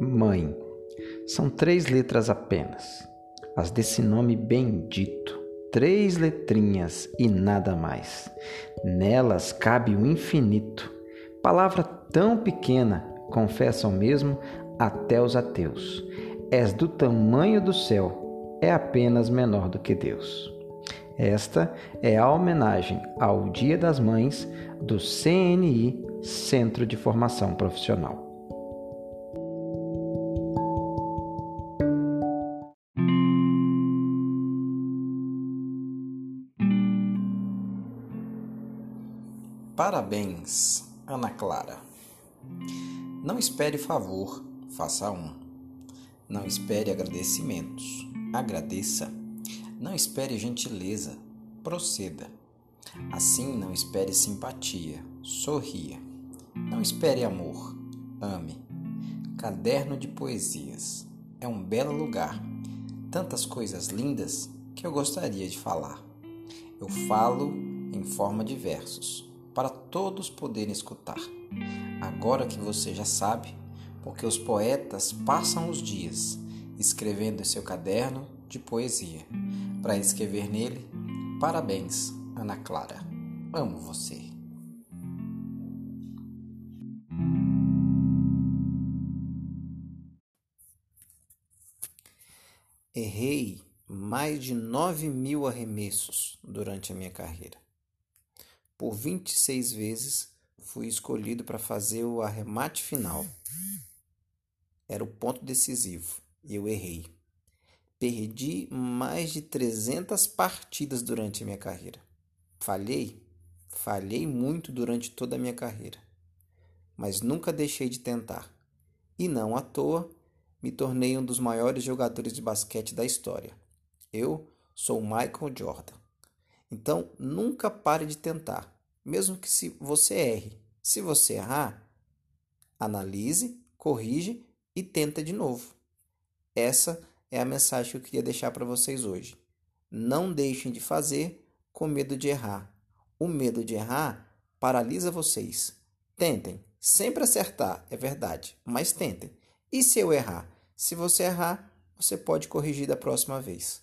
Mãe. São três letras apenas, as desse nome bendito. Três letrinhas e nada mais. Nelas cabe o infinito. Palavra tão pequena, confessam mesmo até os ateus. És do tamanho do céu, é apenas menor do que Deus. Esta é a homenagem ao Dia das Mães do CNI Centro de Formação Profissional. Parabéns, Ana Clara. Não espere favor, faça um. Não espere agradecimentos, agradeça. Não espere gentileza, proceda. Assim, não espere simpatia, sorria. Não espere amor, ame. Caderno de poesias é um belo lugar. Tantas coisas lindas que eu gostaria de falar. Eu falo em forma de versos para todos poderem escutar. Agora que você já sabe, porque os poetas passam os dias escrevendo em seu caderno de poesia, para escrever nele: Parabéns, Ana Clara, amo você. Errei mais de nove mil arremessos durante a minha carreira. Por 26 vezes fui escolhido para fazer o arremate final. Era o ponto decisivo e eu errei. Perdi mais de 300 partidas durante a minha carreira. Falhei? Falhei muito durante toda a minha carreira. Mas nunca deixei de tentar. E não à toa, me tornei um dos maiores jogadores de basquete da história. Eu sou Michael Jordan. Então, nunca pare de tentar, mesmo que se você erre. Se você errar, analise, corrige e tenta de novo. Essa é a mensagem que eu queria deixar para vocês hoje. Não deixem de fazer com medo de errar. O medo de errar paralisa vocês. Tentem, sempre acertar, é verdade, mas tentem. E se eu errar? Se você errar, você pode corrigir da próxima vez.